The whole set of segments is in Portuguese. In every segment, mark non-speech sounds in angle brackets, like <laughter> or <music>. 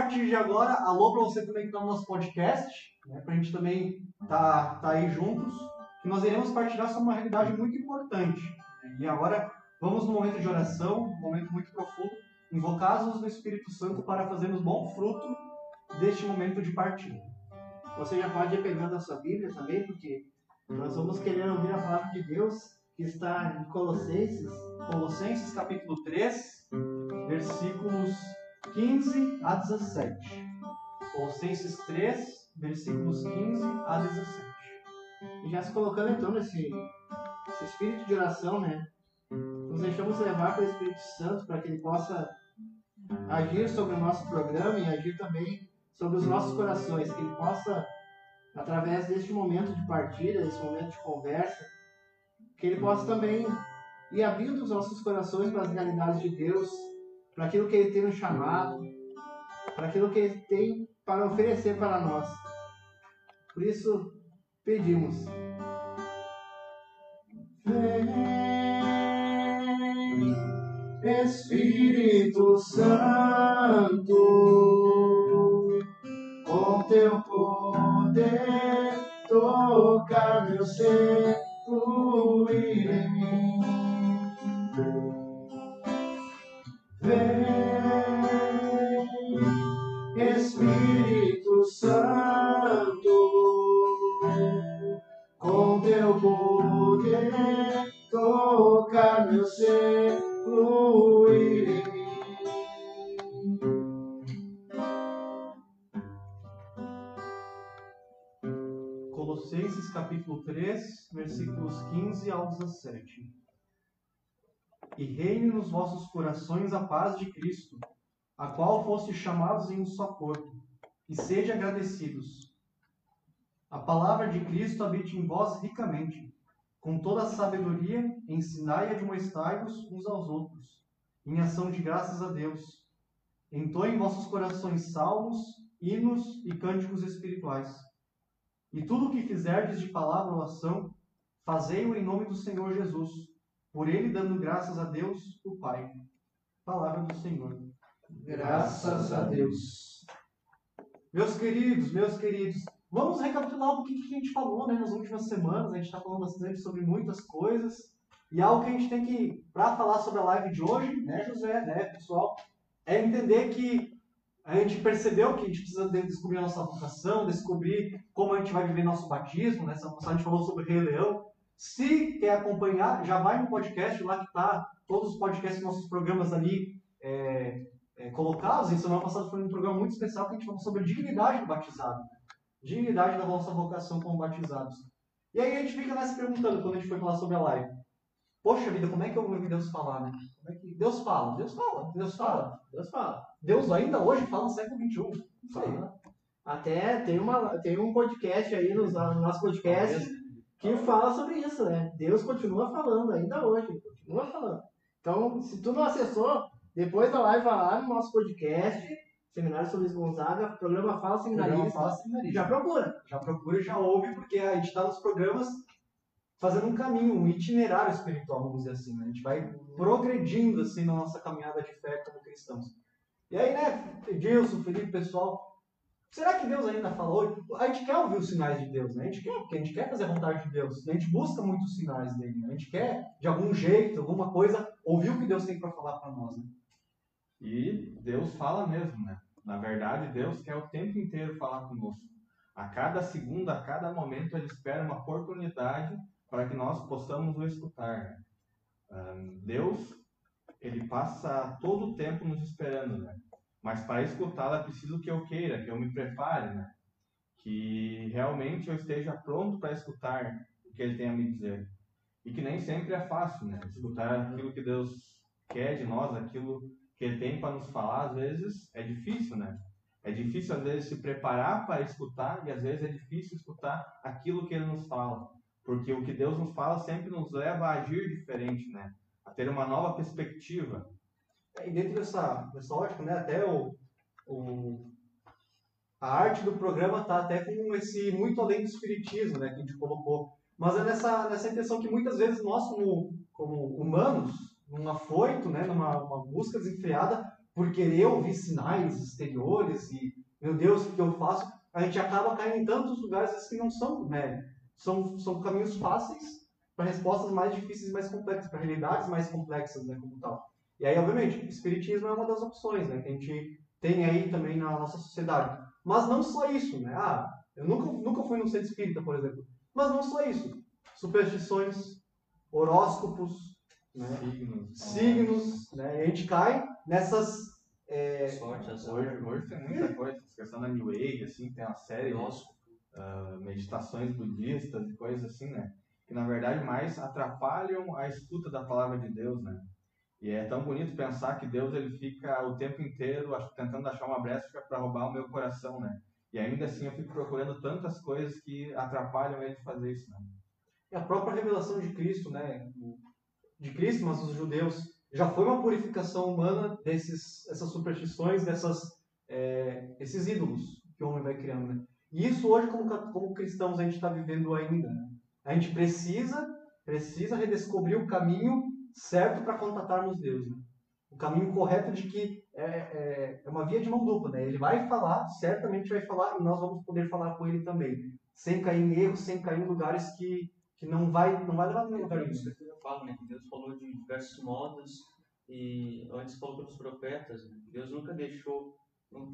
partir de agora, alô para você também que está no nosso podcast, né, para a gente também tá, tá aí juntos, que nós iremos partilhar sobre uma realidade muito importante. E agora vamos no momento de oração, um momento muito profundo, invocados no Espírito Santo para fazermos bom fruto deste momento de partida. Você já pode ir pegando a sua Bíblia também, porque nós vamos querer ouvir a palavra de Deus que está em Colossenses, Colossenses capítulo 3, versículos 15 a 17. Colossenses 3, versículos 15 a 17. E já se colocando então nesse, nesse espírito de oração, né? Nos deixamos levar pelo Espírito Santo para que ele possa agir sobre o nosso programa e agir também sobre os nossos corações, que ele possa, através deste momento de partida, desse momento de conversa, que ele possa também ir abrindo os nossos corações para as realidades de Deus, para aquilo que ele tem nos chamado, para aquilo que ele tem para oferecer para nós. Por isso, pedimos. Vem, Espírito Santo, com teu poder tocar meu ser, fluir em mim. 3, versículos 15 ao 17. E reine nos vossos corações a paz de Cristo, a qual foste chamados em um só corpo, e sede agradecidos. A palavra de Cristo habite em vós ricamente, com toda a sabedoria, ensinai e admoestai-vos uns aos outros, em ação de graças a Deus. Entoem em vossos corações salmos, hinos e cânticos espirituais. E tudo o que fizerdes de palavra ou ação, fazei-o em nome do Senhor Jesus, por ele dando graças a Deus, o Pai. Palavra do Senhor. Graças a Deus. Meus queridos, meus queridos, vamos recapitular um pouquinho o que a gente falou né, nas últimas semanas. A gente está falando bastante sobre muitas coisas. E algo que a gente tem que, para falar sobre a live de hoje, né, José, né, pessoal, é entender que a gente percebeu que a gente precisa de- descobrir a nossa vocação, descobrir como a gente vai viver nosso batismo. Né? A gente falou sobre Rei Leão. Se quer acompanhar, já vai no podcast lá que está todos os podcasts, nossos programas ali é, é, colocados. E semana passada foi um programa muito especial que a gente falou sobre dignidade do batizado. Dignidade da nossa vocação como batizados. E aí a gente fica lá se perguntando quando a gente foi falar sobre a live. Poxa vida, como é que eu ouvi Deus falar, né? Como é Deus fala? Deus fala, Deus fala. Deus fala. Deus ainda hoje fala no século XXI. Isso aí. Fala. Até tem, uma, tem um podcast aí nos, no nosso podcast que fala sobre isso, né? Deus continua falando ainda hoje, continua falando. Então, se tu não acessou, depois da live vai lá no nosso podcast, Seminário sobre Luiz Gonzaga, programa Fala Programa Seminarista, Fala Seminarista. já procura. já procura e já ouve, porque a gente está nos programas fazendo um caminho, um itinerário espiritual, vamos dizer assim. Né? A gente vai progredindo assim na nossa caminhada de fé como cristãos. E aí, né, Edilson, Felipe, pessoal, será que Deus ainda falou? A gente quer ouvir os sinais de Deus, né? A gente quer, porque a gente quer fazer a vontade de Deus. A gente busca muitos sinais dele, né? A gente quer, de algum jeito, alguma coisa, ouvir o que Deus tem para falar para nós, né? E Deus fala mesmo, né? Na verdade, Deus quer o tempo inteiro falar conosco. A cada segundo, a cada momento, Ele espera uma oportunidade para que nós possamos o escutar. Deus, Ele passa todo o tempo nos esperando, né? Mas para escutá-lo é preciso que eu queira, que eu me prepare, né? Que realmente eu esteja pronto para escutar o que Ele tem a me dizer. E que nem sempre é fácil, né? Escutar aquilo que Deus quer de nós, aquilo que ele tem para nos falar, às vezes é difícil, né? É difícil, às vezes, se preparar para escutar e, às vezes, é difícil escutar aquilo que ele nos fala. Porque o que Deus nos fala sempre nos leva a agir diferente, né? A ter uma nova perspectiva. E dentro dessa, dessa ótica, né, até o, o, a arte do programa tá até com esse muito além do espiritismo, né, que a gente colocou. Mas é nessa, nessa intenção que muitas vezes nós, como, como humanos, num afoito, né, numa uma busca desenfreada por querer ouvir sinais exteriores e, meu Deus, o que eu faço? A gente acaba caindo em tantos lugares que não são, né? São, são caminhos fáceis para respostas mais difíceis e mais complexas, para realidades mais complexas, né, como tal. E aí, obviamente, o espiritismo é uma das opções, né, que a gente tem aí também na nossa sociedade. Mas não só isso, né? Ah, eu nunca, nunca fui num centro espírita, por exemplo. Mas não só isso. Superstições, horóscopos, né? Signos. signos, né? E a gente cai nessas. é, Sorte, azar. Hoje, hoje tem muita coisa, questão da New Age, assim, tem uma série de Ah, meditações budistas e coisas assim, né? Que na verdade mais atrapalham a escuta da palavra de Deus, né? E é tão bonito pensar que Deus ele fica o tempo inteiro tentando achar uma brecha para roubar o meu coração, né? E ainda assim eu fico procurando tantas coisas que atrapalham ele de fazer isso, né? E a própria revelação de Cristo, né? De Cristo, mas dos judeus, já foi uma purificação humana desses, essas superstições, dessas, é, esses ídolos que o homem vai criando, né? E isso hoje, como, como cristãos, a gente está vivendo ainda. Né? A gente precisa, precisa redescobrir o caminho certo para contatarmos Deus, né? O caminho correto de que é, é, é uma via de mão dupla, né? Ele vai falar, certamente vai falar, e nós vamos poder falar com ele também, sem cair em erros, sem cair em lugares que, que não vai não vai levar nenhum lugar a nenhum. Escritura fala, né, que Deus falou de diversos modos e antes falou pelos profetas, né? Deus nunca deixou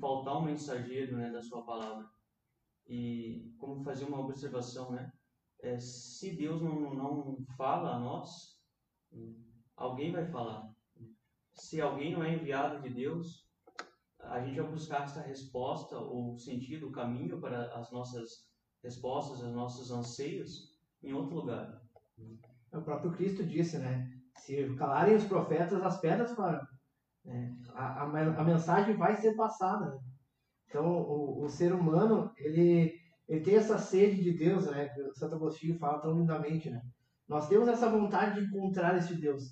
faltar um mensageiro, né, da sua palavra. E como fazer uma observação, né, é, se Deus não, não fala a nós, alguém vai falar. Se alguém não é enviado de Deus, a gente vai buscar essa resposta, o sentido, o caminho para as nossas respostas, os nossos anseios em outro lugar. O próprio Cristo disse, né? Se calarem os profetas, as pedras falam. né? A, a, a mensagem vai ser passada. Então, o, o ser humano, ele, ele tem essa sede de Deus, né? Que o Santo Agostinho fala tão lindamente, né? Nós temos essa vontade de encontrar esse Deus.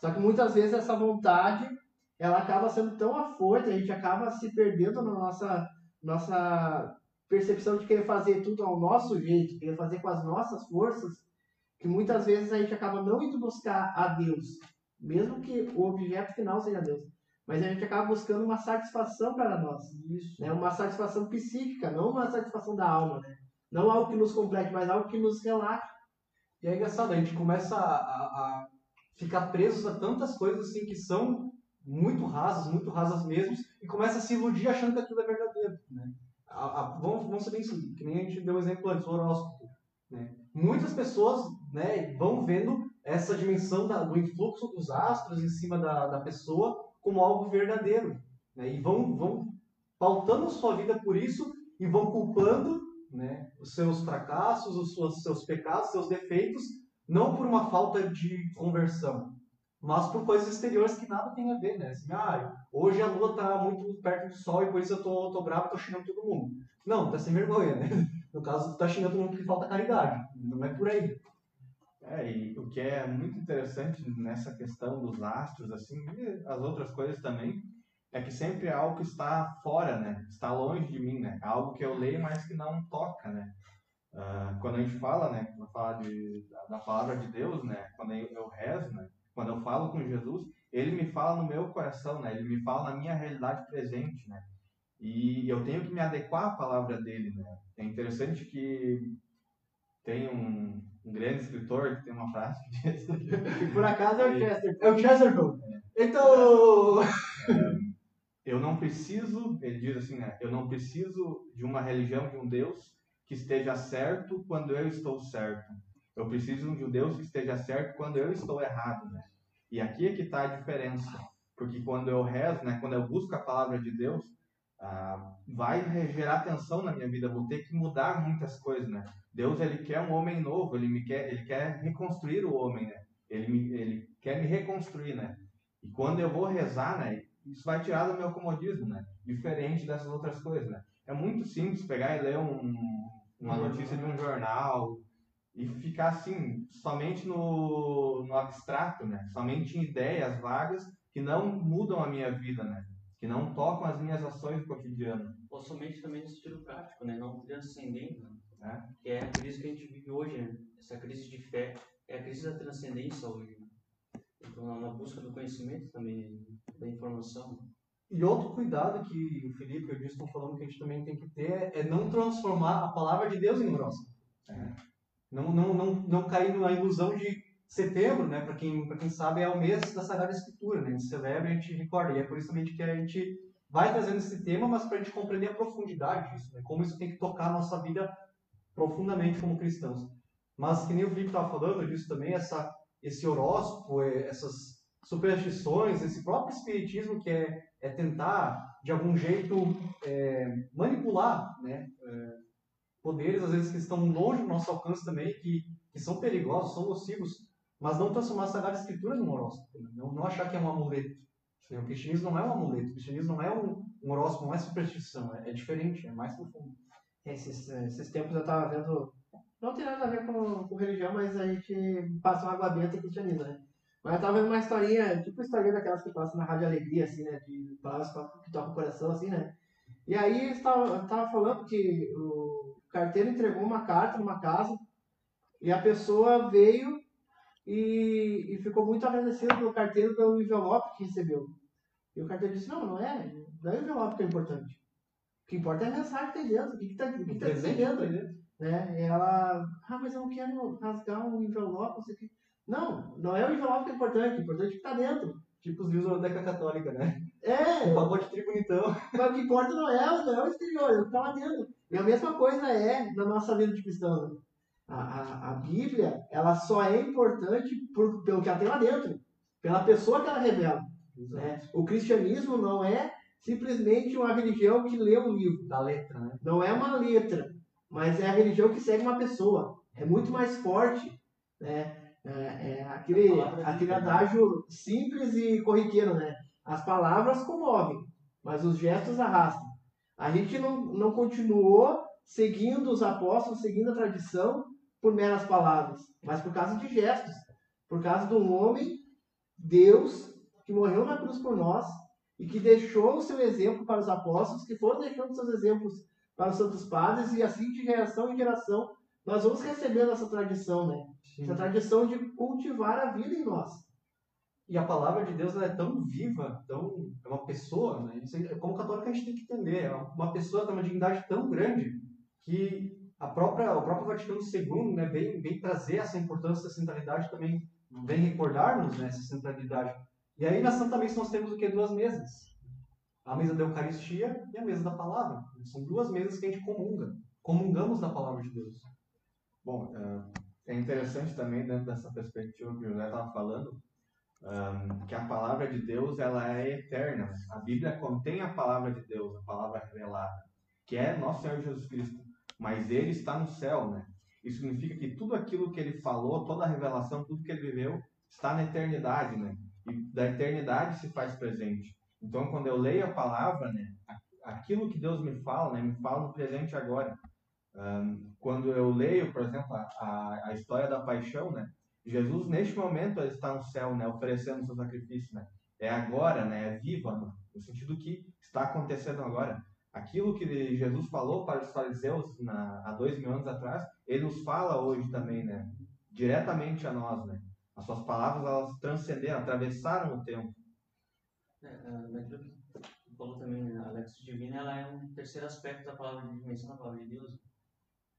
Só que muitas vezes essa vontade, ela acaba sendo tão afoita, a gente acaba se perdendo na nossa, nossa percepção de querer fazer tudo ao nosso jeito, querer fazer com as nossas forças, que muitas vezes a gente acaba não indo buscar a Deus, mesmo que o objeto final seja Deus, mas a gente acaba buscando uma satisfação para nós, Isso. né? uma satisfação psíquica, não uma satisfação da alma, né? não algo que nos complete, mas algo que nos relaxe. E é engraçado, a gente começa a, a- a ficar presos a tantas coisas assim que são muito rasas, muito rasas mesmo, e começa a se iludir achando que aquilo é verdadeiro. Né? A- a- vamos, vamos ser bem assim, que nem a gente deu um exemplo antes, o horóscopo. Né? Muitas pessoas né, vão vendo essa dimensão da- do influxo dos astros em cima da, da pessoa como algo verdadeiro. Né? E vão, vão pautando sua vida por isso e vão culpando né, os seus fracassos, os seus, seus pecados, seus defeitos, não por uma falta de conversão, mas por coisas exteriores que nada tem a ver, né? Assim, ah, hoje a lua tá muito perto do sol e por isso eu tô, tô bravo e tô xingando todo mundo. Não, tá sem vergonha, né? <laughs> No caso, tu tá xingando todo mundo porque falta caridade. Não é por aí. É, e o que é muito interessante nessa questão dos astros, assim, e as outras coisas também, é que sempre é algo que está fora, né? Está longe de mim, né? Algo que eu leio, mas que não toca, né? Ah, quando a gente fala, né? Quando fala de, da, da palavra de Deus, né? Quando eu, eu rezo, né? Quando eu falo com Jesus, ele me fala no meu coração, né? Ele me fala na minha realidade presente, né? E eu tenho que me adequar à palavra dele, né? É interessante que tem um, um grande escritor que tem uma frase que diz <laughs> por acaso é o Chester. É o Chesterton. Então, eu não preciso, ele diz assim, né? Eu não preciso de uma religião, de um Deus que esteja certo quando eu estou certo. Eu preciso de um Deus que esteja certo quando eu estou errado, né? E aqui é que está a diferença. Porque quando eu rezo, né? Quando eu busco a palavra de Deus, ah, vai gerar tensão na minha vida. Vou ter que mudar muitas coisas, né? Deus, ele quer um homem novo. Ele me quer, ele quer reconstruir o homem, né? Ele, me, ele quer me reconstruir, né? E quando eu vou rezar, né? Isso vai tirar do meu comodismo, né? Diferente dessas outras coisas, né? É muito simples pegar e ler um, uma notícia de um jornal e ficar assim, somente no, no abstrato, né? Somente em ideias vagas que não mudam a minha vida, né? Que não tocam as minhas ações do cotidiano. Ou somente também no sentido prático, né? Não transcendendo, né? Que é a crise que a gente vive hoje, né? Essa crise de fé. É a crise da transcendência hoje, né? Então, na- na busca do conhecimento também, da informação. E outro cuidado que o Felipe e o Gil estão falando que a gente também tem que ter é não transformar a palavra de Deus em horóscopo. É. Não, não, não, não cair na ilusão de setembro, né? Para quem, pra quem sabe, é o mês da Sagrada Escritura, né? A gente celebra e a gente recorda. E é por isso também que a gente vai trazendo esse tema, mas para a gente compreender a profundidade disso, né? Como isso tem que tocar a nossa vida profundamente como cristãos. Mas, que nem o Felipe estava falando disso também, essa, esse horóscopo, é, essas superstições, esse próprio espiritismo que é, é tentar, de algum jeito, é, manipular né? É, poderes, às vezes, que estão longe do nosso alcance também, que, que são perigosos, são nocivos, mas não transformar a Sagrada Escritura num horóscopo. Né? Não, não achar que é um amuleto. O cristianismo não é um amuleto, o cristianismo não é um, um horóscopo, não é superstição, é, é diferente, é mais profundo. Esses, esses tempos eu estava vendo. Não tem nada a ver com, com religião, mas a gente passa uma água benta e cristianismo, né? Mas eu tava vendo uma historinha, tipo historinha daquelas que passam na Rádio Alegria, assim, né? De palavras que tocam o coração, assim, né? E aí eu tava, tava falando que o carteiro entregou uma carta numa casa e a pessoa veio e, e ficou muito agradecido pelo carteiro pelo envelope que recebeu. E o carteiro disse, não, não é, não é o envelope que é importante. O que importa é a mensagem que tem dentro, o que está que que tá dentro. Né? Ela, ah, mas eu não quero rasgar um envelope, não sei o que. Não, não é o envelope que é importante, o importante é o que está dentro. Tipo os livros da Deca Católica, né? É! O pacote tri bonitão. Mas o que importa não é, não é o exterior, é o que está lá dentro. E a mesma coisa é na nossa vida de cristão. Né? A, a, a Bíblia, ela só é importante por, pelo que ela tem lá dentro, pela pessoa que ela revela. Né? O cristianismo não é simplesmente uma religião que lê um livro. Da letra, né? Não é uma letra, mas é a religião que segue uma pessoa. É muito mais forte. Né? É, é aquele, aquele adágio simples e corriqueiro, né? As palavras comovem, mas os gestos arrastam. A gente não, não continuou seguindo os apóstolos, seguindo a tradição por meras palavras, mas por causa de gestos. Por causa de um homem, Deus, que morreu na cruz por nós e que deixou o seu exemplo para os apóstolos, que foram deixando seus exemplos para os santos padres, e assim de geração em geração nós vamos recebendo essa tradição, né? Sim. Essa tradição de cultivar a vida em nós. E a palavra de Deus é tão viva, tão, é uma pessoa, né? Como católico a gente tem que entender, é uma pessoa tem uma dignidade tão grande que a própria, o próprio Vaticano II né, vem, vem trazer essa importância da centralidade também, vem recordar-nos né, essa centralidade. E aí na Santa Missa nós temos o que? Duas mesas. A mesa da Eucaristia e a mesa da Palavra. São duas mesas que a gente comunga. Comungamos da Palavra de Deus. Bom, é interessante também dentro dessa perspectiva que o José estava falando, que a palavra de Deus ela é eterna. A Bíblia contém a palavra de Deus, a palavra revelada, que é nosso Senhor Jesus Cristo. Mas ele está no céu, né? Isso significa que tudo aquilo que ele falou, toda a revelação, tudo que ele viveu, está na eternidade, né? E da eternidade se faz presente. Então, quando eu leio a palavra, né, aquilo que Deus me fala, né, me fala no presente agora. Um, quando eu leio, por exemplo, a, a, história da paixão, né? Jesus, neste momento, está no céu, né? Oferecendo seu sacrifício, né? É agora, né? É viva, né? no sentido que está acontecendo agora. Aquilo que Jesus falou para os fariseus na, há dois mil anos atrás, ele nos fala hoje também, né? Diretamente a nós, né? As suas palavras, elas transcenderam, atravessaram o tempo. É, naquilo que falou também, né? a Lexis Divina, ela é um terceiro aspecto da palavra de dimensão da palavra de Deus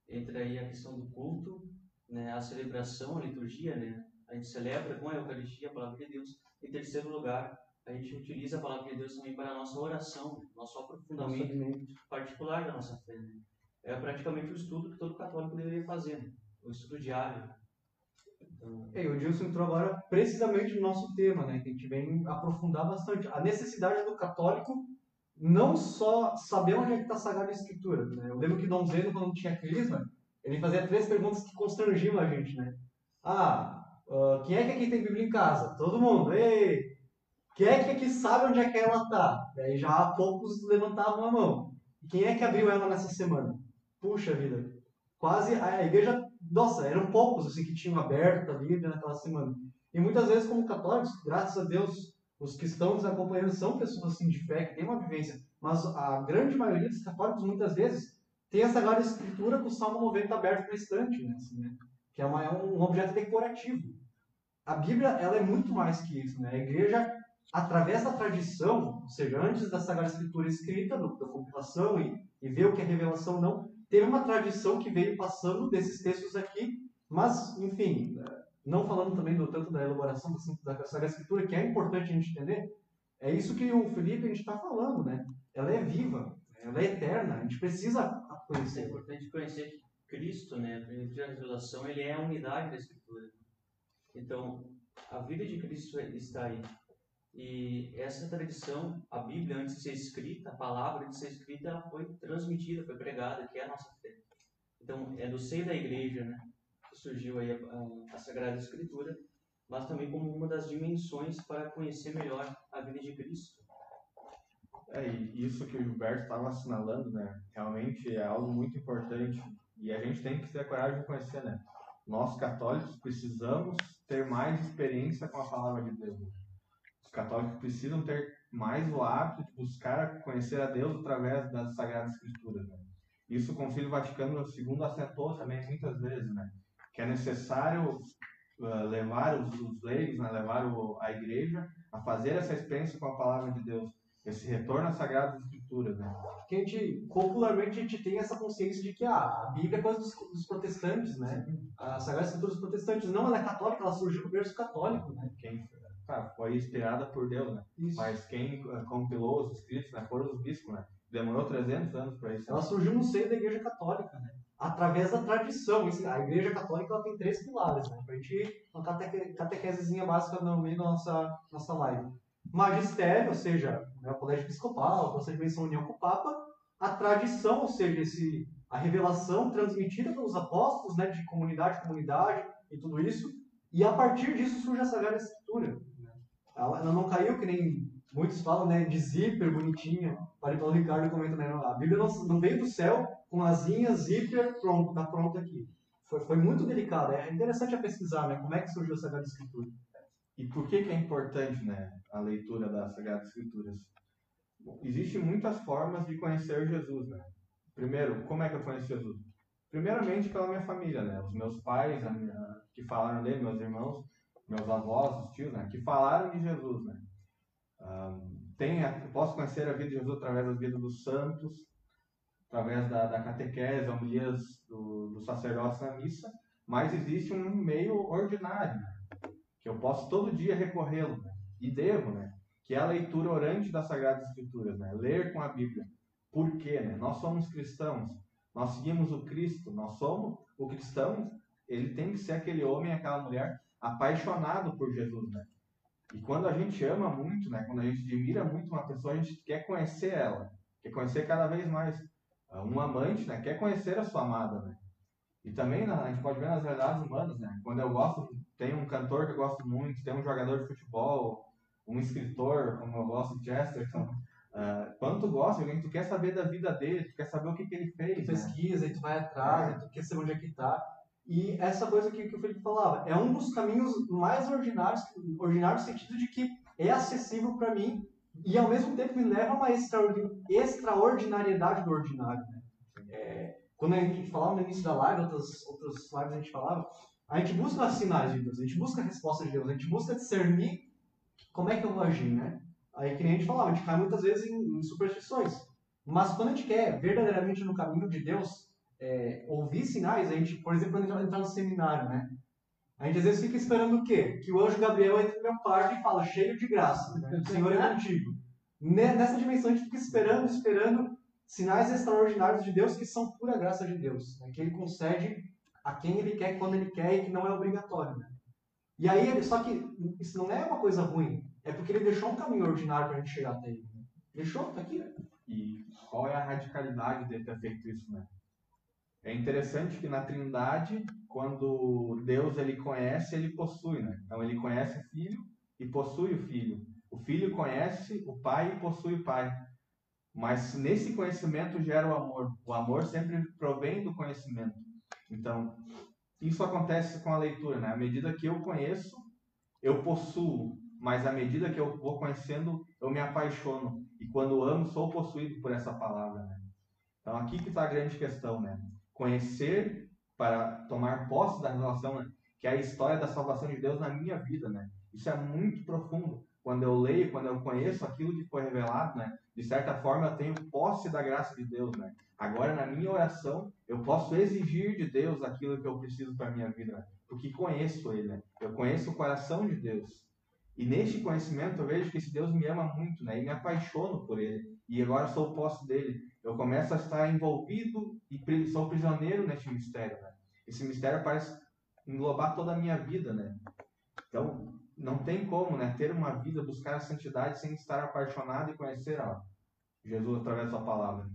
entra aí a questão do culto, né, a celebração, a liturgia, né? A gente celebra com a Eucaristia a palavra de Deus. Em terceiro lugar, a gente utiliza a palavra de Deus também para a nossa oração, nosso aprofundamento particular da nossa fé. Né? É praticamente o estudo que todo católico deveria fazer, né? o estudo diário. É, o Gilson entrou agora precisamente no nosso tema, né? Que a gente vem aprofundar bastante. A necessidade do católico não só saber onde é que está a Sagrada Escritura. Né? Eu lembro que Dom Zeno, quando tinha crisma, ele fazia três perguntas que constrangiam a gente, né? Ah, uh, quem é que aqui tem Bíblia em casa? Todo mundo. Ei! Quem é que aqui sabe onde é que ela está? Daí já poucos levantavam a mão. Quem é que abriu ela nessa semana? Puxa vida, quase a igreja, nossa, eram poucos assim que tinham aberto a Bíblia naquela semana. E muitas vezes como católicos, graças a Deus, os que estão nos acompanhando são pessoas assim, de fé, que têm uma vivência, mas a grande maioria dos católicos, muitas vezes, tem essa Sagrada Escritura com o Salmo 90 aberto para estante, né? Assim, né? que é, uma, é, um objeto decorativo. A Bíblia ela é muito mais que isso. Né? A igreja através da tradição, ou seja, antes da Sagrada Escritura escrita, do, da compilação e, e ver o que é revelação não, teve uma tradição que veio passando desses textos aqui, mas, enfim, não falando também do tanto da elaboração da, da Sagrada Escritura, que é importante a gente entender, é isso que o Felipe a gente está falando, né? Ela é viva, ela é eterna, a gente precisa conhecer. É importante conhecer que Cristo, né, a revelação, ele é a unidade da Escritura. Então, a vida de Cristo está aí. E essa tradição, a Bíblia, antes de ser escrita, a palavra antes de ser escrita, ela foi transmitida, foi pregada, que é a nossa fé. Então, é do seio da igreja, né, que surgiu aí a, a, a Sagrada Escritura, mas também como uma das dimensões para conhecer melhor a vida de Cristo. É, e isso que o Gilberto estava assinalando, né, realmente é algo muito importante e a gente tem que ter a coragem de conhecer, né? Nós católicos precisamos ter mais experiência com a palavra de Deus. Os católicos precisam ter mais o hábito de buscar conhecer a Deus através das Sagradas Escrituras. Né? Isso o Concílio Vaticano II acentou também muitas vezes, né? Que é necessário uh, levar os, os leigos, né? levar o, a igreja a fazer essa experiência com a palavra de Deus esse retorno às Sagradas Escrituras, né? Que a gente, popularmente, a gente tem essa consciência de que ah, a Bíblia é coisa dos, dos protestantes, né? A Sagrada Escritura dos protestantes. Não, ela é católica, ela surgiu no berço católico, né? Quem, tá, foi inspirada por Deus, né? Isso. Mas quem uh, compilou os escritos né, foram os bispos, né? Demorou 300 anos para isso. Ela surgiu no seio da Igreja Católica, né? Através da tradição. A Igreja Católica ela tem três pilares, né? Pra gente, uma cateque, catequesezinha básica no meio da nossa, nossa live magistério, ou seja, né, o colégio episcopal, o procedimento união com o Papa, a tradição, ou seja, esse, a revelação transmitida pelos apóstolos, né, de comunidade a comunidade e tudo isso, e a partir disso surge a Sagrada Escritura. Ela, ela, não caiu, que nem muitos falam, né, de zíper, bonitinha, para o Ricardo comenta, né, a Bíblia não, não veio do céu com asinhas, zíper, pronto, tá pronto aqui. Foi, foi muito delicado, é interessante a pesquisar, né, como é que surgiu a Sagrada Escritura. E por que, que é importante né, a leitura das Sagradas Escrituras? Existem muitas formas de conhecer Jesus. Né? Primeiro, como é que eu conheço Jesus? Primeiramente pela minha família, né? Os meus pais minha, que falaram dele, meus irmãos, meus avós, os tios, né? Que falaram de Jesus, né? Um, tem, posso conhecer a vida de Jesus através das vidas dos santos, através da, da catequese, homilias do, dos sacerdotes na missa, mas existe um meio ordinário, né? que eu posso todo dia recorrê-lo, né? e devo, né? que é a leitura orante das Sagradas Escrituras, né? ler com a Bíblia. Por quê? Né? Nós somos cristãos, nós seguimos o Cristo, nós somos o cristão, ele tem que ser aquele homem, aquela mulher apaixonado por Jesus, né? E quando a gente ama muito, né? Quando a gente admira muito uma pessoa, a gente quer conhecer ela, quer conhecer cada vez mais. Um amante, né? Quer conhecer a sua amada, né? E também né, a gente pode ver nas realidades humanas, né? Quando eu gosto tem um cantor que eu gosto muito, tem um jogador de futebol, um escritor, como eu gosto de Chesterton. Uh, quando tu gosta alguém, tu quer saber da vida dele, tu quer saber o que, que ele fez. Tu né? pesquisa, e tu vai atrás, é. tu quer saber onde é que tá. E essa coisa que, que o Felipe falava, é um dos caminhos mais ordinários, ordinário no sentido de que é acessível para mim e ao mesmo tempo me leva a uma extraordinariedade do ordinário. Né? É, quando a gente falava no início da live, outras, outras lives a gente falava, a gente busca sinais de Deus, a gente busca a resposta de Deus, a gente busca discernir como é que eu vou agir, né? Aí que nem a gente falava, a gente cai muitas vezes em, em superstições. Mas quando a gente quer verdadeiramente no caminho de Deus, é, ouvir sinais, a gente, por exemplo, quando a gente entrar no seminário, né? A gente às vezes fica esperando o quê? Que o anjo Gabriel entre no meu quarto e fala, cheio de graça, né? o Senhor é contigo. Nessa dimensão a gente fica esperando, esperando sinais extraordinários de Deus que são pura graça de Deus, né? que Ele concede a quem ele quer, quando ele quer e que não é obrigatório. Né? E aí, só que isso não é uma coisa ruim, é porque ele deixou um caminho ordinário para a gente chegar até ele. Né? Deixou, tá aqui. E qual é a radicalidade de ter feito isso, né? É interessante que na Trindade, quando Deus ele conhece, ele possui, né? Então ele conhece o Filho e possui o Filho. O Filho conhece o Pai e possui o Pai. Mas nesse conhecimento gera o amor. O amor sempre provém do conhecimento. Então, isso acontece com a leitura, né? À medida que eu conheço, eu possuo, mas à medida que eu vou conhecendo, eu me apaixono. E quando amo, sou possuído por essa palavra, né? Então, aqui que está a grande questão, né? Conhecer para tomar posse da revelação, né? que é a história da salvação de Deus na minha vida, né? Isso é muito profundo. quando eu leio, quando eu conheço aquilo que foi revelado, né? De certa forma eu tenho posse da graça de Deus, né? Agora na minha oração eu posso exigir de Deus aquilo que eu preciso para minha vida, né? porque conheço Ele, né? Eu conheço o coração de Deus. E neste conhecimento eu vejo que esse Deus me ama muito, né? E me apaixono por Ele. E agora sou posse dele. Eu começo a estar envolvido e sou prisioneiro neste mistério, né? Esse mistério parece englobar toda a minha vida, né? Então, não tem como, né, ter uma vida, buscar a santidade sem estar apaixonado e conhecer Jesus através da palavra.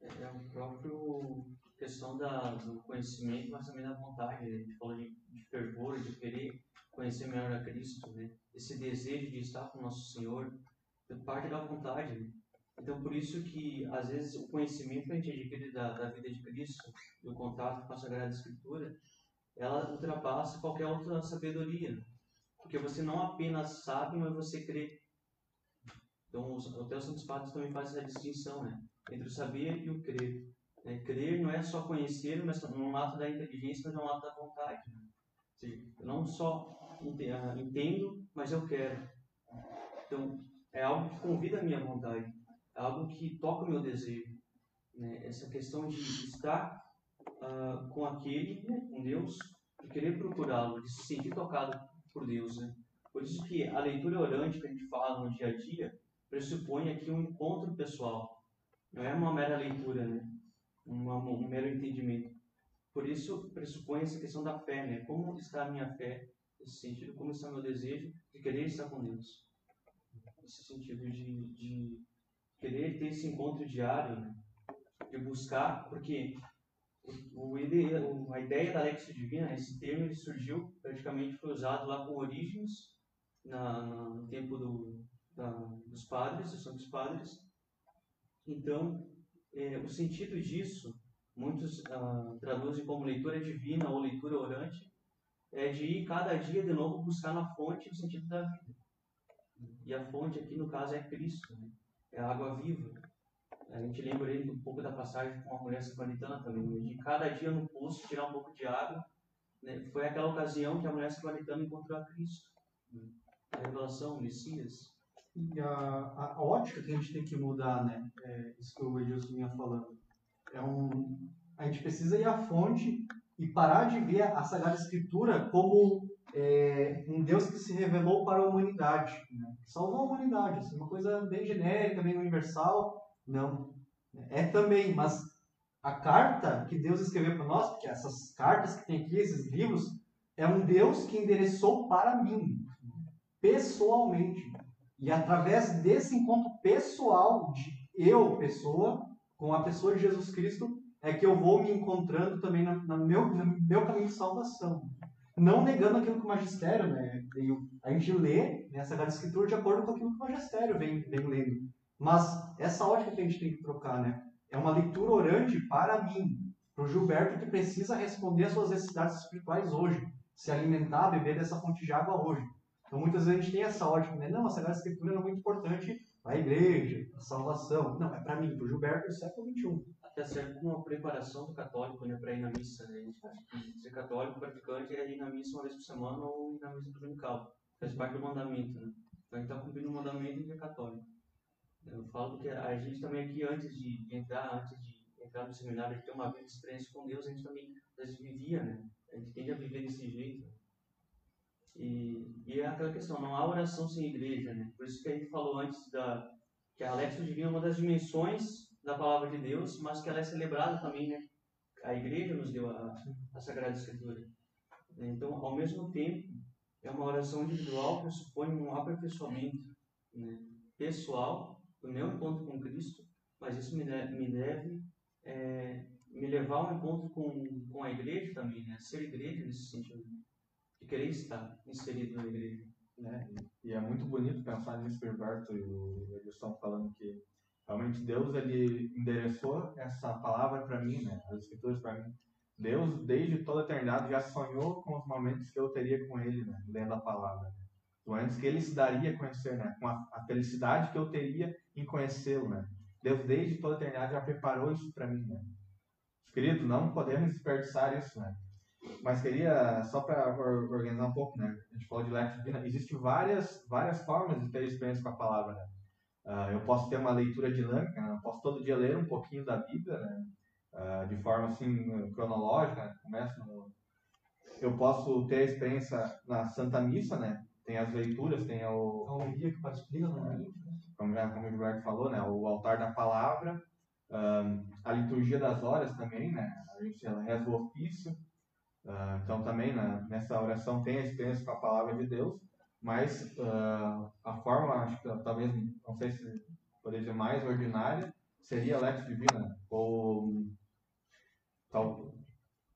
É, é o próprio questão da, do conhecimento, mas também da vontade. Né? A gente falou de, de fervor, de querer conhecer melhor a Cristo, né? Esse desejo de estar com o nosso Senhor, é parte da vontade, né? Então, por isso que, às vezes, o conhecimento que a gente adquire da, da vida de Cristo, do contato com a Sagrada Escritura, ela ultrapassa qualquer outra sabedoria. Porque você não apenas sabe, mas você crê. Então, até os Santos Padres também fazem essa distinção, né? Entre o saber e o crer. É, crer não é só conhecer, mas no ato da inteligência, mas no ato da vontade. Né? Ou seja, eu não só ah, entendo, mas eu quero. Então, é algo que convida a minha vontade. É algo que toca o meu desejo. Né? Essa questão de estar uh, com aquele, né? com Deus, de querer procurá-lo, de se sentir tocado por Deus. Né? Por isso que a leitura orante que a gente fala no dia a dia pressupõe aqui um encontro pessoal. Não é uma mera leitura, né? Uma, um mero entendimento. Por isso pressupõe essa questão da fé, né? Como está a minha fé nesse sentido? Como está meu desejo de querer estar com Deus? Nesse sentido de, de querer ter esse encontro diário, de buscar, porque o, o, a ideia da Lexo Divina, esse termo, ele surgiu, praticamente foi usado lá com origens na, no tempo do, da, dos padres, dos santos padres. Então, é, o sentido disso, muitos ah, traduzem como leitura divina ou leitura orante, é de ir cada dia de novo buscar na fonte o sentido da vida. E a fonte aqui, no caso, é Cristo, né? É a água viva. A gente lembra ele um pouco da passagem com a mulher samaritana também, né? de cada dia no poço tirar um pouco de água. Né? Foi aquela ocasião que a mulher samaritana encontrou a Cristo. Né? A revelação, o Messias. E a, a, ótica que a gente tem que mudar, né? É isso que o Edilson vinha falando. É um, a gente precisa ir à fonte e parar de ver a Sagrada Escritura como é, um Deus que se revelou para a humanidade, né? salvou a humanidade. Assim, uma coisa bem genérica, bem universal, não. É também, mas a carta que Deus escreveu para nós, porque essas cartas que tem aqui, esses livros, é um Deus que endereçou para mim, pessoalmente. E através desse encontro pessoal de eu, pessoa, com a pessoa de Jesus Cristo, é que eu vou me encontrando também no, no meu, no meu caminho de salvação. Não negando aquilo que o magistério, né? A gente lê né, a Sagrada Escritura de acordo com aquilo que o magistério vem, vem lendo. Mas essa ótica que a gente tem que trocar, né? É uma leitura orante para mim, para o Gilberto que precisa responder às suas necessidades espirituais hoje, se alimentar, beber dessa fonte de água hoje. Então muitas vezes a gente tem essa ótica, né? Não, a Sagrada Escritura é muito importante para a igreja, para a salvação. Não, é para mim, para o Gilberto do século XXI. Até serve como uma preparação do católico né, para ir na missa. Né? A gente acha que ser católico, praticante, é ir na missa uma vez por semana ou ir na missa dominical. Faz parte do mandamento. Né? Então a gente está cumprindo o mandamento e é católico. Eu falo que a gente também aqui, antes de, entrar, antes de entrar no seminário, de ter uma vida de experiência com Deus, a gente também às vezes vivia, né? A gente tende a viver desse jeito. E, e é aquela questão, não há oração sem igreja, né? Por isso que a gente falou antes da que a Divina é uma das dimensões da palavra de Deus, mas que ela é celebrada também, né? A igreja nos deu a, a Sagrada Escritura. Então, ao mesmo tempo, é uma oração individual que supõe um aperfeiçoamento né? pessoal do meu encontro com Cristo, mas isso me deve, me, deve é, me levar ao encontro com, com a igreja também, né? Ser igreja nesse sentido, de querer estar inserido na igreja. Né? E é muito bonito pensar nisso, Gilberto e o estão falando que realmente Deus ele endereçou essa palavra para mim, né? As escrituras para mim. Deus, desde toda a eternidade, já sonhou com os momentos que eu teria com Ele, né? Lendo a palavra. Né? que Ele se daria a conhecer, né? Com a, a felicidade que eu teria em conhecê-lo, né? Deus, desde toda a eternidade, já preparou isso para mim, né? Querido, não podemos desperdiçar isso, né? Mas queria, só para organizar um pouco, né? A gente falou de Lex Divina. Existem várias, várias formas de ter experiência com a palavra, né? Uh, eu posso ter uma leitura dinâmica, né? eu posso todo dia ler um pouquinho da Bíblia, né? Uh, de forma assim cronológica, né? começa no... eu posso ter a experiência na Santa Missa, né? Tem as leituras, tem o a homilia que faz explica, né? como, como o Gilberto falou, né? O altar da palavra, um, a liturgia das horas também, né? A gente reza o ofício, uh, então também né? nessa oração tem a experiência com a palavra de Deus mas uh, a forma, acho que talvez, não sei se poderia dizer mais ordinária, seria Lex Divina, ou tal.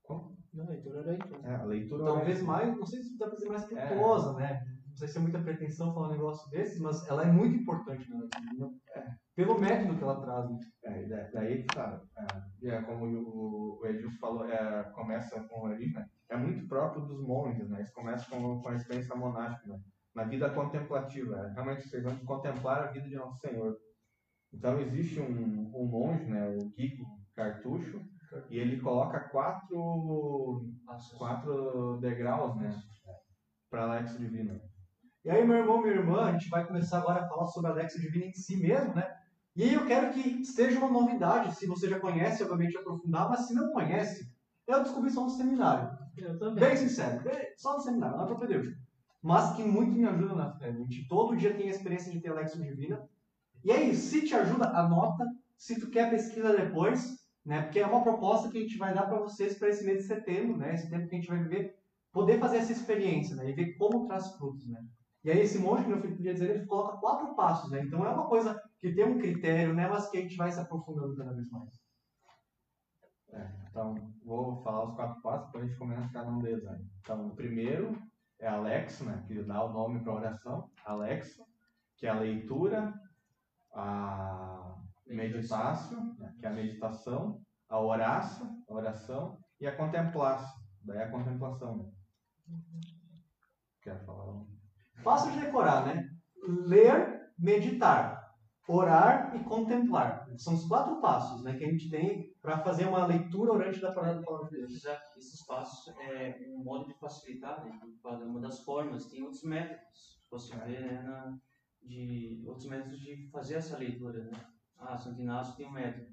Como? Não, leitura leitura. É, a leitura Talvez mais, não sei se dá para dizer mais piedosa, é. né? Não sei se é muita pretensão falar um negócio desses, mas ela é muito importante na né? Divina, é. pelo método que ela traz. Né? É, daí tá, é, é, como o, o Edilson falou, é, começa com ali, né? É muito próprio dos monges, né? Eles começam com, com a experiência monástica, né? Na vida contemplativa. É realmente vão contemplar a vida de Nosso Senhor. Então existe um, um monge, né, o Guigo Cartucho, e ele coloca quatro, quatro degraus né, para a Alexo Divina. E aí, meu irmão, minha irmã, a gente vai começar agora a falar sobre a Alexo Divina em si mesmo, né? E aí eu quero que seja uma novidade, se você já conhece, obviamente aprofundar, mas se não conhece, eu descobri só no seminário. Eu também. Bem sincero, só no seminário, não é propedêutico mas que muito me ajuda na fé. A gente todo dia tem a experiência de ter Lexo Divina. E aí, se te ajuda, anota. Se tu quer pesquisa depois, né? Porque é uma proposta que a gente vai dar para vocês para esse mês de setembro, né? Esse tempo que a gente vai viver, poder fazer essa experiência, né? E ver como traz frutos, né? E aí esse monte, que eu podia dizer, ele coloca quatro passos, né? Então é uma coisa que tem um critério, né? Mas que a gente vai se aprofundando cada vez mais. É, então, vou falar os quatro passos, depois a gente começa cada um deles. Né? Então, o primeiro é Alex, né, que dá o nome para a oração, Alex, que é a leitura, a meditácio, né, que é a meditação, a horácio, a oração, e a contemplação, daí a contemplação. Né? Quer falar? Fácil de decorar, né? Ler, meditar orar e contemplar. São os quatro passos né, que a gente tem para fazer uma leitura orante da palavra de Deus. Esses passos é um modo de facilitar, né, uma das formas. Tem outros métodos, você vê, né, na, de outros métodos de fazer essa leitura. Né? Ah, Santo Inácio tem um método.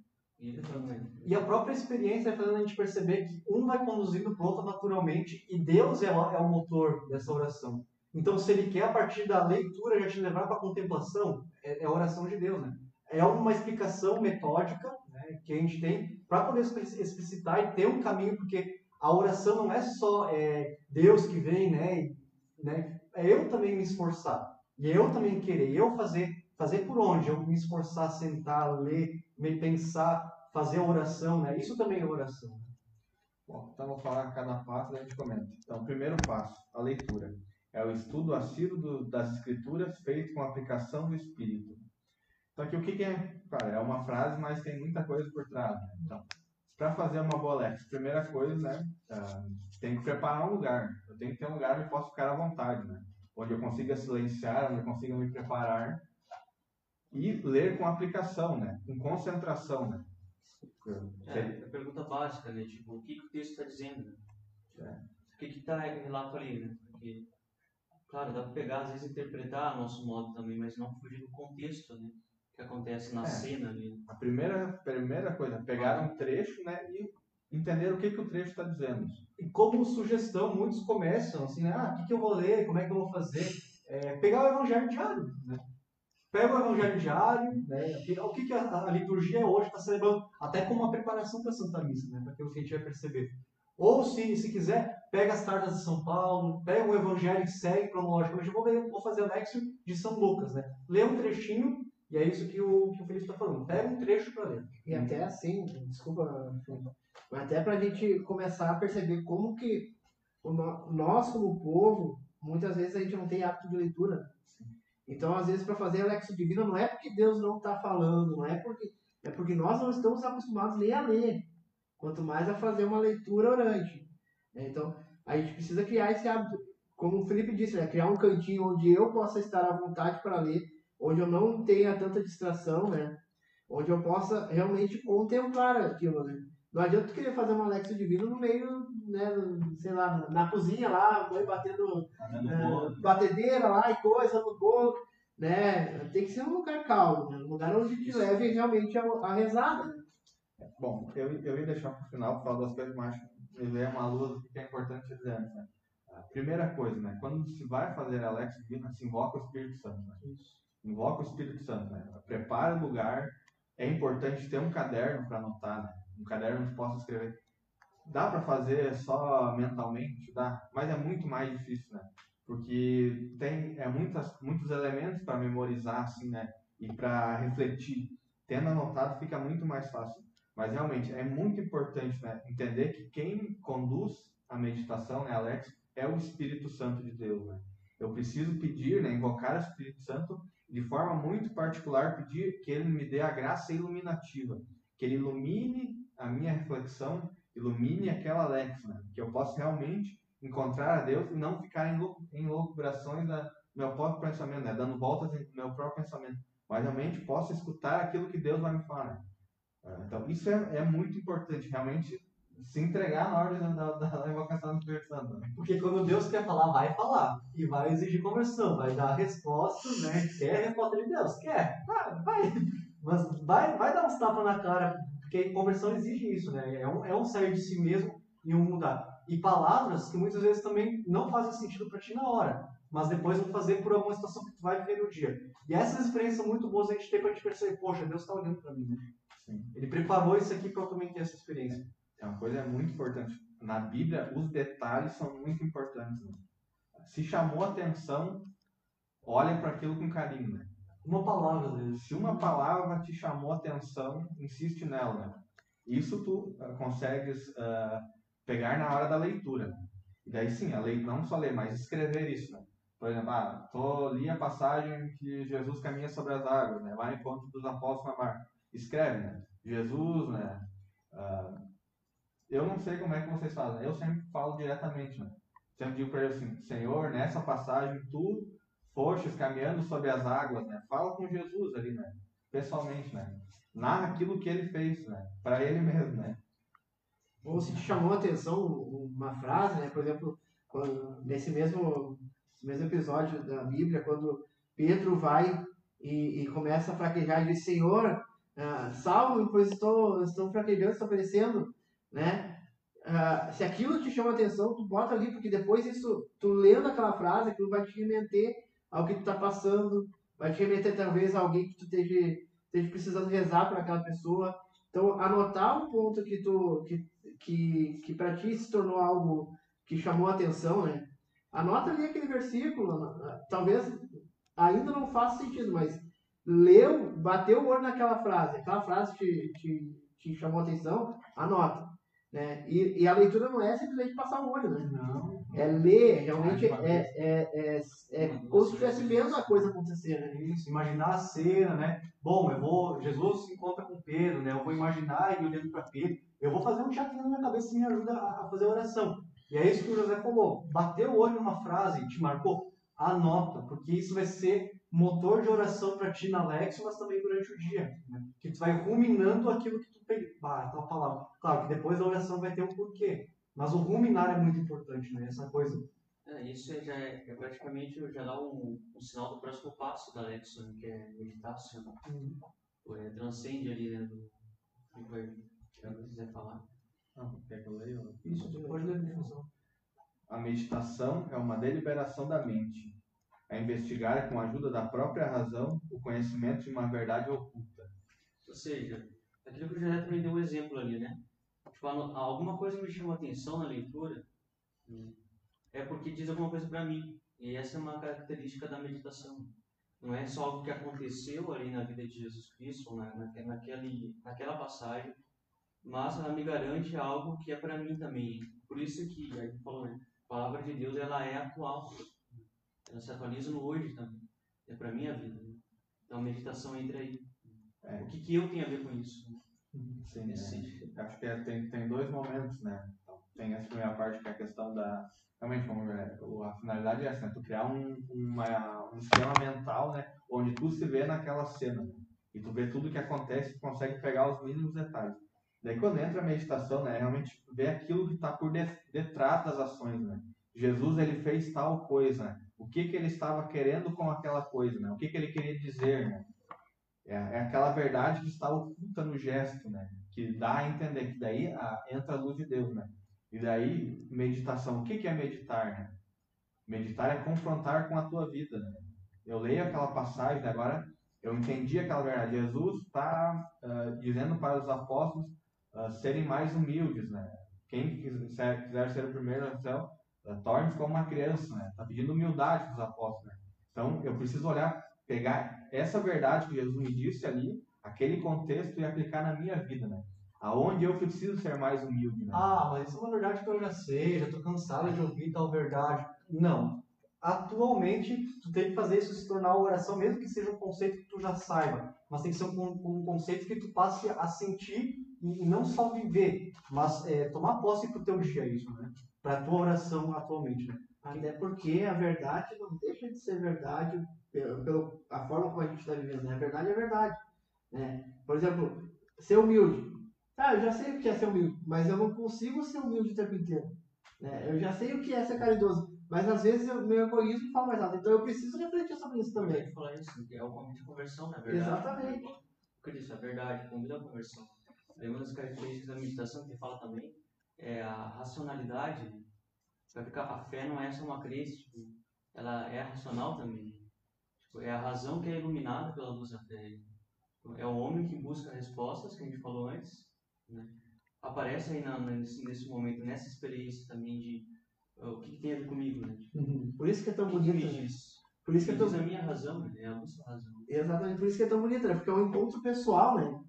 E, a própria experiência vai fazendo a gente perceber que um vai conduzindo o outro naturalmente e Deus é, é o motor dessa oração. Então, se ele quer, a partir da leitura, já te levar para a contemplação, é, é, a oração de Deus, né? É uma explicação metódica né, que a gente tem para poder explicitar e ter um caminho, porque a oração não é só é, Deus que vem, né, e, né? É eu também me esforçar. E eu também querer, eu fazer, fazer por onde? Eu me esforçar, sentar, ler, me pensar, fazer a oração, né? Isso também é oração. Bom, então vou falar cada passo e a gente comenta. Então, primeiro passo, a leitura é o estudo assíduo das escrituras feito com aplicação do Espírito. Então aqui o que, que é? Cara, é uma frase, mas tem muita coisa por trás. Né? Então, para fazer uma boa lex, primeira coisa, né? Uh, tem que preparar um lugar. Eu tenho que ter um lugar onde eu posso ficar à vontade, né? Onde eu consiga silenciar, onde eu consiga me preparar e ler com aplicação, né? Com concentração, né? É, é a pergunta básica, né? Tipo, o que, que o texto está dizendo? É. O que está relato ali, né? Porque Claro, dá para pegar, às vezes, interpretar a nosso modo também, mas não fugir do contexto, né? Que acontece na é, cena ali. A primeira, primeira coisa, pegar um trecho, né? E entender o que, que o trecho está dizendo. E como sugestão, muitos começam assim, né, ah, o que, que eu vou ler, como é que eu vou fazer? É, pegar o Evangelho diário, né? Pega o Evangelho diário, né? O que, que a, a liturgia hoje está celebrando, até como uma preparação para a Santa Missa, né? Para que a gente vai perceber. Ou, se, se quiser, pega as cartas de São Paulo, pega o Evangelho e segue cronologicamente. Eu vou, vou fazer anexo de São Lucas, né? Lê um trechinho, e é isso que o, que o Felipe está falando. Pega um trecho para ler. E até assim, desculpa, mas até para a gente começar a perceber como que o no, nós, como povo, muitas vezes a gente não tem hábito de leitura. Então, às vezes, para fazer a Lexo Divina, não é porque Deus não está falando, não é porque. É porque nós não estamos acostumados nem a ler quanto mais a fazer uma leitura orante. Então, a gente precisa criar esse hábito. Como o Felipe disse, né? criar um cantinho onde eu possa estar à vontade para ler, onde eu não tenha tanta distração, né? onde eu possa realmente contemplar aquilo. Né? Não adianta querer fazer uma Alexa divino no meio, né, sei lá, na, na cozinha lá, mãe batendo Fazendo é, batedeira lá e coisa no bolo, né? Tem que ser um lugar calmo, né? um lugar onde te leve realmente a, a rezada. né? Bom, eu, eu ia deixar para o final para falar duas coisas, mas veio uma luz do que é importante dizer né? A primeira coisa, né? Quando se vai fazer Alex Divina, se invoca o Espírito Santo, né? Invoca o Espírito Santo, né? Prepara o lugar. É importante ter um caderno para anotar, né? Um caderno onde possa escrever. Dá para fazer só mentalmente? Dá, mas é muito mais difícil, né? Porque tem é muitas, muitos elementos para memorizar, assim, né? E para refletir. Tendo anotado fica muito mais fácil. Mas realmente é muito importante né, entender que quem conduz a meditação, né, Alex, é o Espírito Santo de Deus. Né? Eu preciso pedir, né, invocar o Espírito Santo de forma muito particular, pedir que ele me dê a graça iluminativa, que ele ilumine a minha reflexão, ilumine aquela Alex, né, que eu possa realmente encontrar a Deus e não ficar em, em loucubrações da meu próprio pensamento, né, dando voltas em meu próprio pensamento, mas realmente possa escutar aquilo que Deus vai me falar. né. Ah, Então, isso é, é muito importante, realmente se entregar na hora da, da, da invocação do Espírito Santo. né? Porque quando Deus quer falar, vai falar. E vai exigir conversão, vai dar resposta, né? Quer a resposta de Deus? Quer? Vai, vai. Mas vai, vai dar uns tapas na cara, porque conversão exige isso, né? É um, é um sair de si mesmo e um mudar. E palavras que muitas vezes também não fazem sentido para ti na hora, mas depois vão fazer por alguma situação que tu vai viver no dia. E essas experiências são muito boas a gente ter pra gente perceber, poxa, Deus está olhando para mim, né? Sim. Ele preparou isso aqui para eu também ter essa experiência. É uma coisa muito importante. Na Bíblia, os detalhes são muito importantes. né? Se chamou atenção, olha para aquilo com carinho. Né? Uma palavra, vezes. Se uma palavra te chamou atenção, insiste nela. Né? Isso tu ah, consegues ah, pegar na hora da leitura. né? E daí sim, a lei não só ler, mas escrever isso. Né? Por exemplo, ah, tô, li a passagem que Jesus caminha sobre as águas, né? vai ao encontro dos apóstolos na mar. Escreve, né? Jesus, né? Ah, eu não sei como é que vocês fazem. Eu sempre falo diretamente, né? Sempre digo para ele assim, Senhor, nessa passagem tu fostes caminhando sobre as águas, né? Fala com Jesus ali, né? Pessoalmente, né? Narra aquilo que ele fez, né? Para ele mesmo, né? Ou se te chamou a atenção uma frase, né? Por exemplo, quando- nesse mesmo, mesmo episódio da Bíblia, quando Pedro vai e, e começa a fraquejar e diz, Senhor, ah, salve, pois estou, estou fraquejando, estou perecendo, né? Ah, se aquilo te chama atenção, tu bota ali, porque depois isso, tu lendo aquela frase, aquilo vai te remeter ao que tu está passando, vai te remeter talvez a alguém que tu esteja, esteja precisando rezar para aquela pessoa. Então, anotar um ponto que tu que, que, que para ti se tornou algo que chamou atenção, né? Anota ali aquele versículo, ah, talvez ainda não faça sentido, mas leu, bateu o olho naquela frase, aquela frase te, te, te chamou a atenção, anota. Né? E, e a leitura não é simplesmente passar o olho, né? Não. É ler, realmente é, é, é, é como se estivesse vendo a coisa acontecer, né? Isso, imaginar a cena, né? Bom, eu vou. Jesus se encontra com Pedro, né? Eu vou imaginar ele olhando para Pedro. Eu vou fazer um teatrinho na minha cabeça que me ajuda a fazer a oração. E é isso que o José falou. Bateu o olho numa frase e te marcou, anota, porque isso vai ser motor de oração para ti na Lexo, mas também durante o dia. Né? Que tu vai ruminando aquilo que tu pegou. Ah, tal palavra. Claro que depois a oração vai ter um porquê. Mas o ruminar é muito importante, né? Essa coisa. É, isso é- já é, é praticamente já dá um, um sinal do próximo passo da Lexon, que é meditação. É, transcende ali, né? Do, do que alguém quiser falar. Não, quer que eu leia? Isso, pode ler a definição. A meditação é uma deliberação da mente. É investigar com a ajuda da própria razão o conhecimento de uma verdade oculta. Ou seja, aquilo que o José também deu um exemplo ali, né? Tipo, alguma coisa me chamou a atenção na leitura, é porque diz alguma coisa para mim. E essa é uma característica da meditação. Não é só algo que aconteceu ali na vida de Jesus Cristo, na, naque- naquele, naquela passagem, mas ela me garante algo que é para mim também. Por isso que, a gente falou, né? A palavra de Deus, ela é atual. Ela se atualiza no hoje também. É para minha vida. Né? Então, a meditação entra aí. É. O que, que eu tenho a ver com isso? né? Sim, é. Acho que é- tem, tem dois momentos, né? Então, tem essa primeira parte que é a questão da. Realmente, como é, a finalidade é essa, né? Tu criar um, uma, um esquema mental, né? Onde tu se vê naquela cena. né? E tu vê tudo que acontece e consegue pegar os mínimos detalhes. Daí quando entra a meditação, né, realmente ver aquilo que está por de- detrás das ações, né? Jesus ele fez tal coisa, né? O que que ele estava querendo com aquela coisa, né? O que que ele queria dizer, né? É, é aquela verdade que está oculta no gesto, né? Que dá a entender que daí ah, entra a luz de Deus, né? E daí meditação, o que que é meditar, né? Meditar é confrontar com a tua vida, né? Eu leio aquela passagem, agora eu entendi aquela verdade. Jesus está dizendo para os apóstolos ah, serem mais humildes, né? Quem quiser, quiser ser o primeiro no céu, uh, torne-se como uma criança, né? Está pedindo humildade para os apóstolos, né? Então, eu preciso olhar, pegar essa verdade que Jesus me disse ali, aquele contexto e aplicar na minha vida, né? Aonde eu preciso ser mais humilde, né? Ah, mas isso é uma verdade que eu já sei, já tô cansado de ouvir tal verdade. Não. Atualmente, tu tem que fazer isso se tornar uma oração, mesmo que seja um conceito que tu já saiba. Mas tem que ser um, um conceito que tu passe a sentir e não só viver, mas é, tomar posse pro teu dia isso, né? Pra tua oração atualmente, né? Até porque a verdade não deixa de ser verdade pela, pela a forma como a gente está vivendo. Né? A verdade é verdade. Né? Por exemplo, ser humilde. Tá, eu já sei o que é ser humilde, mas eu não consigo ser humilde o tempo inteiro. Né? Eu já sei o que é ser caridoso, mas às vezes o meu egoísmo fala mais alto. Então eu preciso refletir sobre isso também. Também falar isso, é o convite à conversão, na verdade. Exatamente. Cristo, a verdade, convida à conversão. Aí uma das características da meditação que fala também é a racionalidade. Vai ficar, a fé não é só uma crença, tipo, ela é racional também. Tipo, é a razão que é iluminada pela luz da fé. Tipo, É o homem que busca respostas, que a gente falou antes. Né? Aparece aí na, nesse, nesse momento, nessa experiência também de uh, o que, que tem a ver comigo. Né? Tipo, Por isso que é tão que, que bonito. me né? diz? Por isso que é tão a minha razão, né? é a nossa razão. Exatamente, por isso que é tão bonito, né? Porque é um encontro pessoal, né?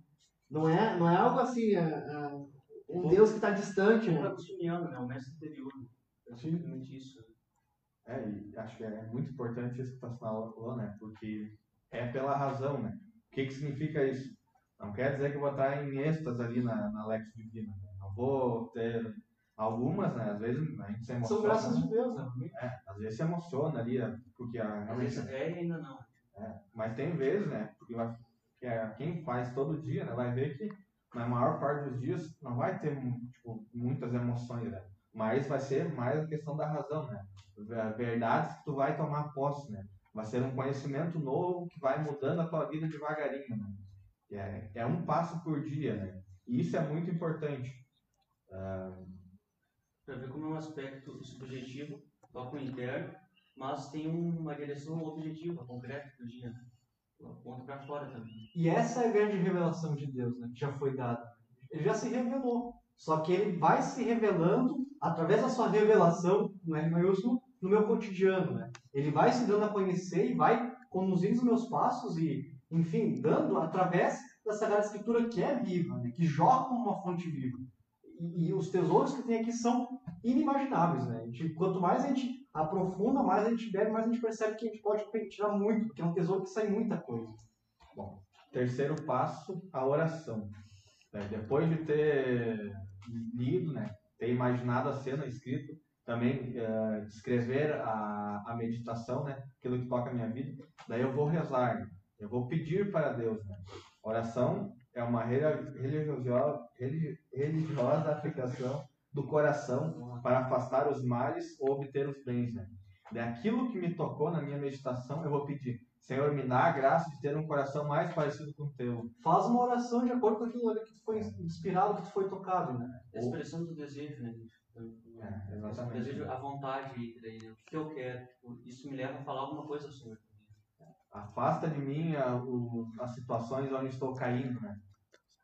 Não é, não é algo assim, é, é um Deus que está distante, né? agostiniano, né? o mestre interior. É simplesmente isso. É, e acho que é muito importante isso que você falou, né? Porque é pela razão, né? O que, que significa isso? Não quer dizer que eu vou estar em êxtase ali na, na Lex Divina. né? Não vou ter algumas, né? Às vezes a gente se emociona. São graças de Deus, né? É, às vezes se emociona ali, é, porque a, Às vezes é e ainda não. é, mas tem vezes, né? Porque vai, que é, quem faz todo dia, né? Vai ver que na maior parte dos dias não vai ter tipo, muitas emoções, né? Mas vai ser mais a questão da razão, né? Ver- Verdades que tu vai tomar posse, né? Vai ser um conhecimento novo que vai mudando a tua vida devagarinho, né? É, é um passo por dia, né? E isso é muito importante. Para ver como é um aspecto subjetivo, toca o interno, mas tem uma direção objetiva, concreta do dia. Para fora também. E essa é a grande revelação de Deus, né? Que já foi dada. Ele já se revelou. Só que ele vai se revelando através da sua revelação, no R maiúsculo, no meu cotidiano, né? Ele vai se dando a conhecer e vai conduzindo os meus passos e, enfim, dando através da Sagrada Escritura que é viva, né? Que jorra como uma fonte viva. E, os tesouros que tem aqui são inimagináveis, né? Gente- quanto mais a gente aprofunda, mais a gente bebe, mais a gente percebe que a gente pode tirar muito, porque é um tesouro que sai muita coisa. Terceiro passo, a oração. né? Depois de ter lido, né, ter imaginado a cena escrito, também eh, escrever a, a meditação, né, aquilo que toca a minha vida, daí eu vou rezar, eu vou pedir para Deus. Né? Oração é uma reli- religiosa, religi- religiosa aplicação do coração para afastar os males ou obter os bens. Né? Daquilo que me tocou na minha meditação, eu vou pedir. Senhor, me dá a graça de ter um coração mais parecido com o teu. faz uma oração de acordo com aquilo ali que tu foi inspirado, que tu foi tocado, né? A expressão do desejo, né? É, O exatamente. desejo, a vontade, daí, né? o que eu quero. Tipo, isso me leva a falar alguma coisa ao Senhor. Afasta de mim a- o- as situações onde estou caindo, né?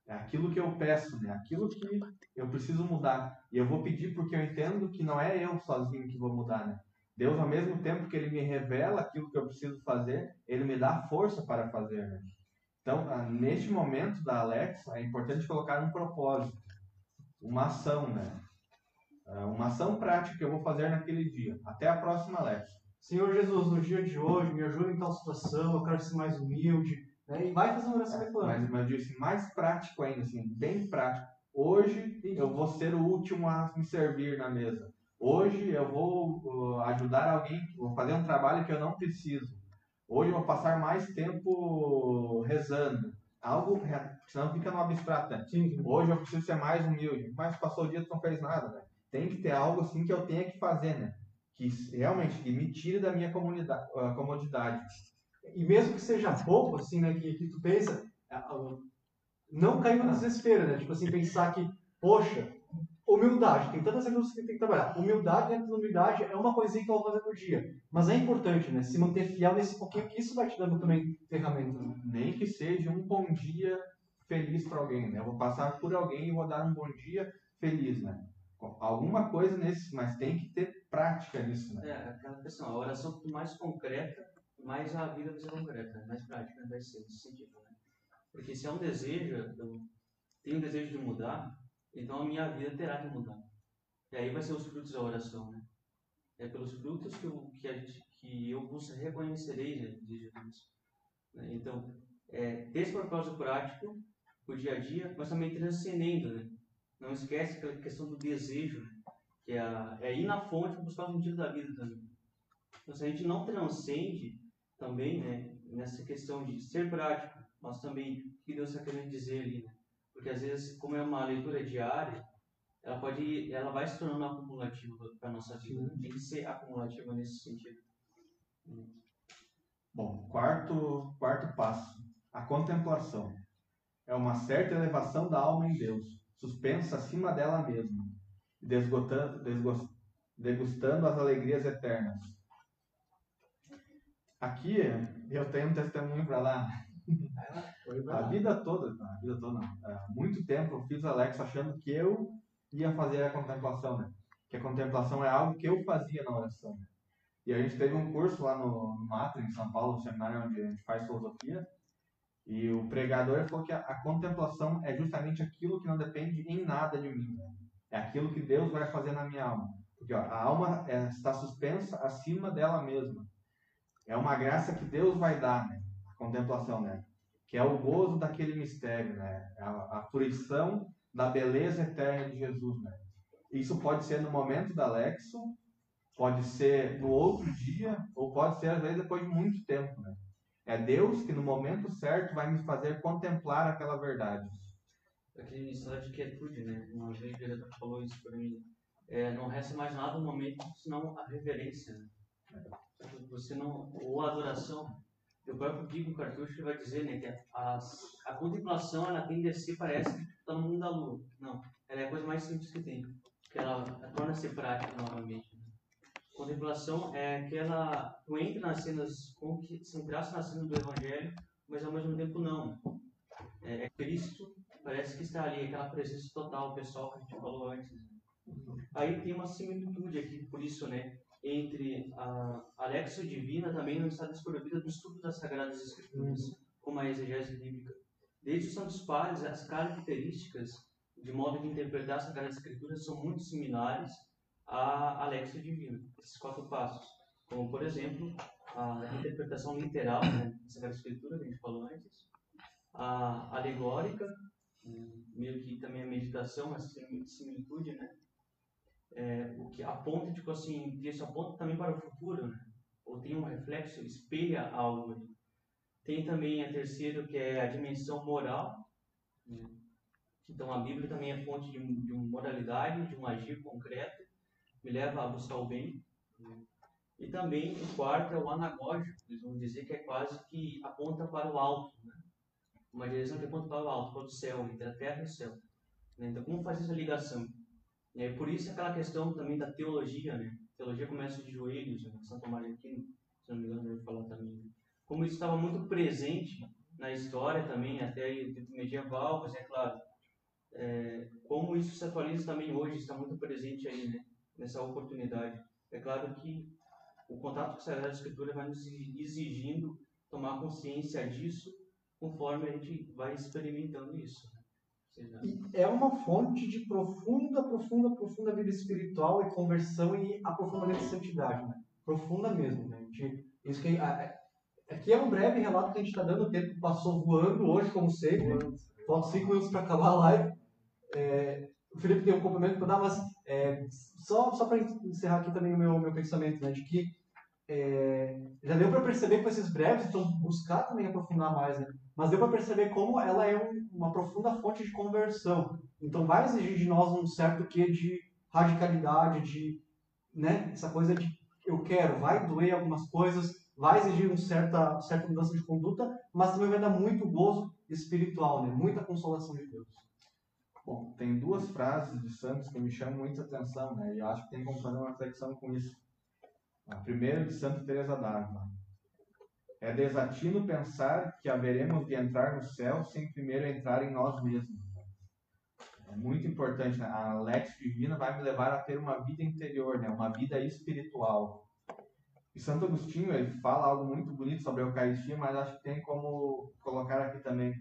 É aquilo que eu peço, né? Aquilo que eu preciso mudar. E eu vou pedir porque eu entendo que não é eu sozinho que vou mudar, né? Deus, ao mesmo tempo que Ele me revela aquilo que eu preciso fazer, Ele me dá força para fazer, né? Então, ah, neste momento da Alexa, é importante colocar um propósito, uma ação, né? Ah, Uma ação prática que eu vou fazer naquele dia. Até a próxima Alexa. Senhor Jesus, no dia de hoje, me ajuda em tal situação, eu quero ser mais humilde. Né? E vai fazer uma oração reclamando. Mas, mas eu disse mais prático ainda, assim, bem prático. Hoje eu vou ser o último a me servir na mesa. Hoje eu vou uh, ajudar alguém, vou fazer um trabalho que eu não preciso. Hoje eu vou passar mais tempo rezando. algo, senão fica no abstrato, né? Hoje eu preciso ser mais humilde, mas passou o dia tu não fez nada, né? Tem que ter algo assim que eu tenha que fazer, né? Que realmente que me tire da minha comunidade, ah, comodidade. E mesmo que seja pouco, assim, né, que, que tu pensa, a- a- não cair no desespero, né? Tipo assim, pensar que, poxa, humildade, tem tantas coisas que tem que trabalhar. Humildade dentro da humildade é uma coisinha que eu vou fazer por dia. Mas é importante, né? Se manter fiel nesse pouquinho, que isso vai te dando também ferramentas, né? Nem que seja um bom dia feliz para alguém, né? Eu vou passar por alguém e vou dar um bom dia feliz, né? Alguma coisa nesse, mas tem que ter prática nisso, né? É, aquela questão, a oração mais concreta, mais a vida vai ser concreta, né? mais prática vai ser nesse sentido, né? Porque se é um desejo, eu tenho um desejo de mudar, então a minha vida terá que mudar. E aí vai ser os frutos da oração, né? É pelos frutos que eu, que gente, que eu vos reconhecerei, né? diz Jesus. Né? Então, é, esse propósito prático, o dia a dia, mas também transcendendo, né? Não esquece aquela questão do desejo, né? que é, é ir na fonte buscar o sentido da vida também. Então, se a gente não transcende também, né, nessa questão de ser prático, mas também o que Deus está querendo dizer ali, né? Porque às vezes, como é uma leitura diária, ela pode, ela vai se tornando acumulativa para a nossa vida. Tem que ser acumulativa nesse sentido. Bom, quarto, quarto passo, a contemplação. É uma certa elevação da alma em Deus, suspensa acima dela mesma, desgotando, desgos- degustando as alegrias eternas. Aqui eu tenho um testemunho para lá. A vida toda, tá? a vida toda não. Há muito tempo eu fiz Alex achando que eu ia fazer a contemplação, né? Que a contemplação é algo que eu fazia na oração. né? E a gente teve um curso lá no, no Matra, em São Paulo, um seminário onde a gente faz filosofia. E o pregador falou que a, a contemplação é justamente aquilo que não depende em nada de mim. né? É aquilo que Deus vai fazer na minha alma. Porque ó, a alma é, está suspensa acima dela mesma. É uma graça que Deus vai dar, né? A contemplação, né? Que é o gozo daquele mistério, né? A, a fruição da beleza eterna de Jesus, né? Isso pode ser no momento da Lexo, pode ser no outro dia, ou pode ser às vezes depois de muito tempo, né? É Deus que no momento certo vai me fazer contemplar aquela verdade. Aquele estado de quietude, né? Uma vez o falou isso para mim. É, não resta mais nada no momento senão a reverência, né? Você não, ou a adoração. E o próprio Guigo Cartucho vai dizer, né, que a, a contemplação ela tem de ser, parece que está no mundo da lua. Não, ela é a coisa mais simples que tem, que ela, ela torna-se prática novamente. né? Contemplação é aquela, tu entra nas cenas, como que se entrasse na cena do Evangelho, mas ao mesmo tempo não. É, é Cristo, parece que está ali, aquela presença total, pessoal que a gente falou antes. Aí tem uma similitude aqui, por isso, né, entre a Alexia Divina também não está desprovida do estudo das Sagradas Escrituras, como a exegese bíblica. Desde os Santos Padres, as características de modo de interpretar as Sagradas Escrituras são muito similares à Alexia Divina, esses quatro passos. Como, por exemplo, a interpretação literal né, da Sagrada Escritura, que a gente falou antes, a alegórica, né, meio que também a meditação, essa similitude, né? É, o que aponta, tipo assim, isso aponta também para o futuro, né? Ou tem um reflexo, espelha algo. ali. Tem também a terceira, que é a dimensão moral. né? Então, a Bíblia também é fonte de, de uma moralidade, de um agir concreto, me leva a buscar o bem. né? E também o quarto é o anagógico, eles vão dizer que é quase que aponta para o alto, né? Uma direção que aponta para o alto, para o céu, entre a terra e o céu. né? Então, como fazer essa ligação? Aí, por isso aquela questão também da teologia, né? Teologia começa de joelhos, né? Santo Mário Aquino, se não me engano, deve falar também. né? Como isso estava muito presente na história também, até aí o tempo medieval, mas é claro, é, como isso se atualiza também hoje, está muito presente aí, né? Nessa oportunidade. É claro que o contato com a Sagrada Escritura vai nos exigindo tomar consciência disso conforme a gente vai experimentando isso. Né? E é uma fonte de profunda, profunda, profunda vida espiritual e conversão e aprofundamento de santidade, né? Profunda mesmo, né? Gente- isso que, a- a- aqui é um breve relato que a gente está dando, o tempo passou voando hoje, como sempre. Faltam cinco minutos para acabar a live. É, o Felipe tem um complemento para dar, mas é, só, só para encerrar aqui também o meu, meu pensamento, né? De que é, já deu para perceber com esses breves, então buscar também aprofundar mais, né? Mas deu para perceber como ela é um- uma profunda fonte de conversão. Então vai exigir de nós um certo quê de radicalidade, de, né, essa coisa de eu quero, vai doer algumas coisas, vai exigir um certa, certa mudança de conduta, mas também vai dar muito gozo espiritual, né? Muita consolação de Deus. Bom, tem duas frases de santos que me chamam muita atenção, né? E eu acho que tem como fazer uma reflexão com isso. A primeira é de Santa Teresa d'Ávila. É desatino pensar que haveremos de entrar no céu sem primeiro entrar em nós mesmos. É muito importante, né? A Lex Divina vai me levar a ter uma vida interior, né? Uma vida espiritual. E Santo Agostinho, ele fala algo muito bonito sobre a Eucaristia, mas acho que tem como colocar aqui também.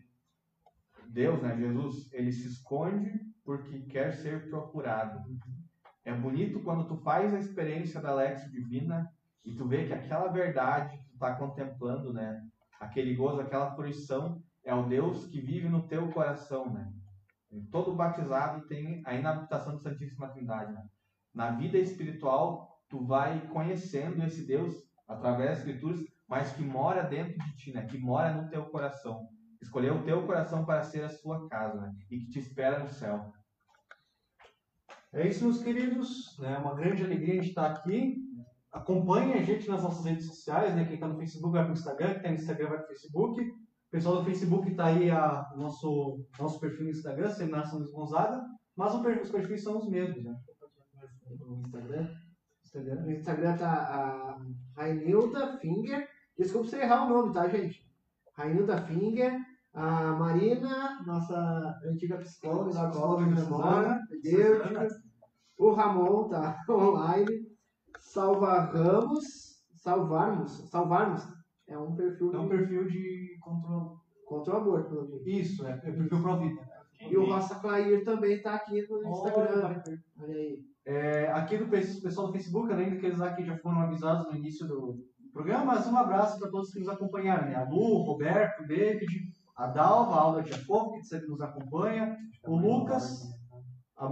Deus, né, Jesus, ele se esconde porque quer ser procurado. É bonito quando tu faz a experiência da Lex Divina e tu vê que aquela verdade está contemplando, né, aquele gozo, aquela fruição, é o Deus que vive no teu coração, né? Todo batizado tem a inabitação da Santíssima Trindade, né? Na vida espiritual, tu vai conhecendo esse Deus através das Escrituras, mas que mora dentro de ti, né? Que mora no teu coração escolheu o teu coração para ser a sua casa né? e que te espera no céu. É isso, meus queridos. É uma grande alegria a gente estar aqui. Acompanhe a gente nas nossas redes sociais, né? Quem está no Facebook vai para o Instagram, quem está no Instagram vai para o Facebook. O pessoal do Facebook está aí a, o nosso, nosso perfil no Instagram, Seminário São Luís Gonzaga, mas os perfis são os mesmos, né? No Instagram. Instagram. No Instagram tá a Rainilda Finger. Desculpa se eu errar o nome, tá, gente? Rainilda Finger. A Marina, nossa antiga psicóloga, da Psicóloga psicóloga de memória, Deus, o Ramon tá <laughs> online. Salva Ramos, salvarmos, salvarmos. É um perfil É um de, perfil de controle. contra o aborto, pelo jeito. Isso, é, é perfil pro vida. E o Roça Clair também tá aqui no Instagram. Olha, Olha aí. É, aqui do pe- pessoal do Facebook, além daqueles lá que já foram avisados no início do programa, mas um abraço para todos que nos acompanharam, né? A Lu, o Roberto, David, a Dalva, a Alda Tiafogo, que sempre nos acompanha, o Lucas, a,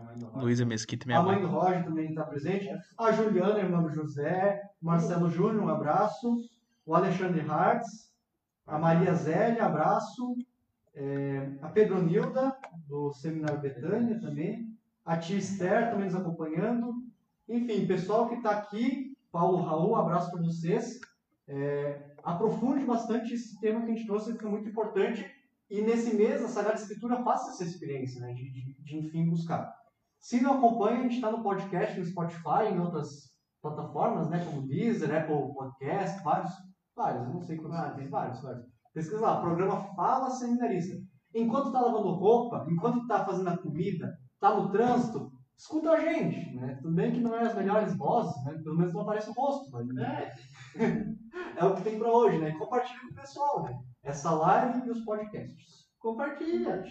Ma- Luísa Mesquita, minha a mãe. mãe. do Roger também está presente, a Juliana, irmã do José, Marcelo Júnior, um abraço, o Alexandre Hartz, a Maria Zélia, abraço, é, a Pedronilda, do Seminário Betânia também, a tia Esther também nos acompanhando, enfim, pessoal que está aqui, Paulo Raul, abraço para vocês, É, aprofunde bastante esse tema que a gente trouxe, que é muito importante, e nesse mês a Sagrada Escritura faça essa experiência, né, de, de, de enfim buscar. Se não acompanha, a gente está no podcast, no Spotify, em outras plataformas, né, como Deezer, Apple Podcast, vários, vários, não sei quantos, ah, tem vários, vários. Pesquisa lá, programa Fala Seminarista. Enquanto está lavando roupa, enquanto está fazendo a comida, está no trânsito, escuta a gente, né? Tudo bem que não é as melhores vozes, né? Pelo menos não aparece o rosto, mas é, <laughs> é o que tem para hoje, né? Compartilha com o pessoal, né? Essa live e os podcasts. Compartilha.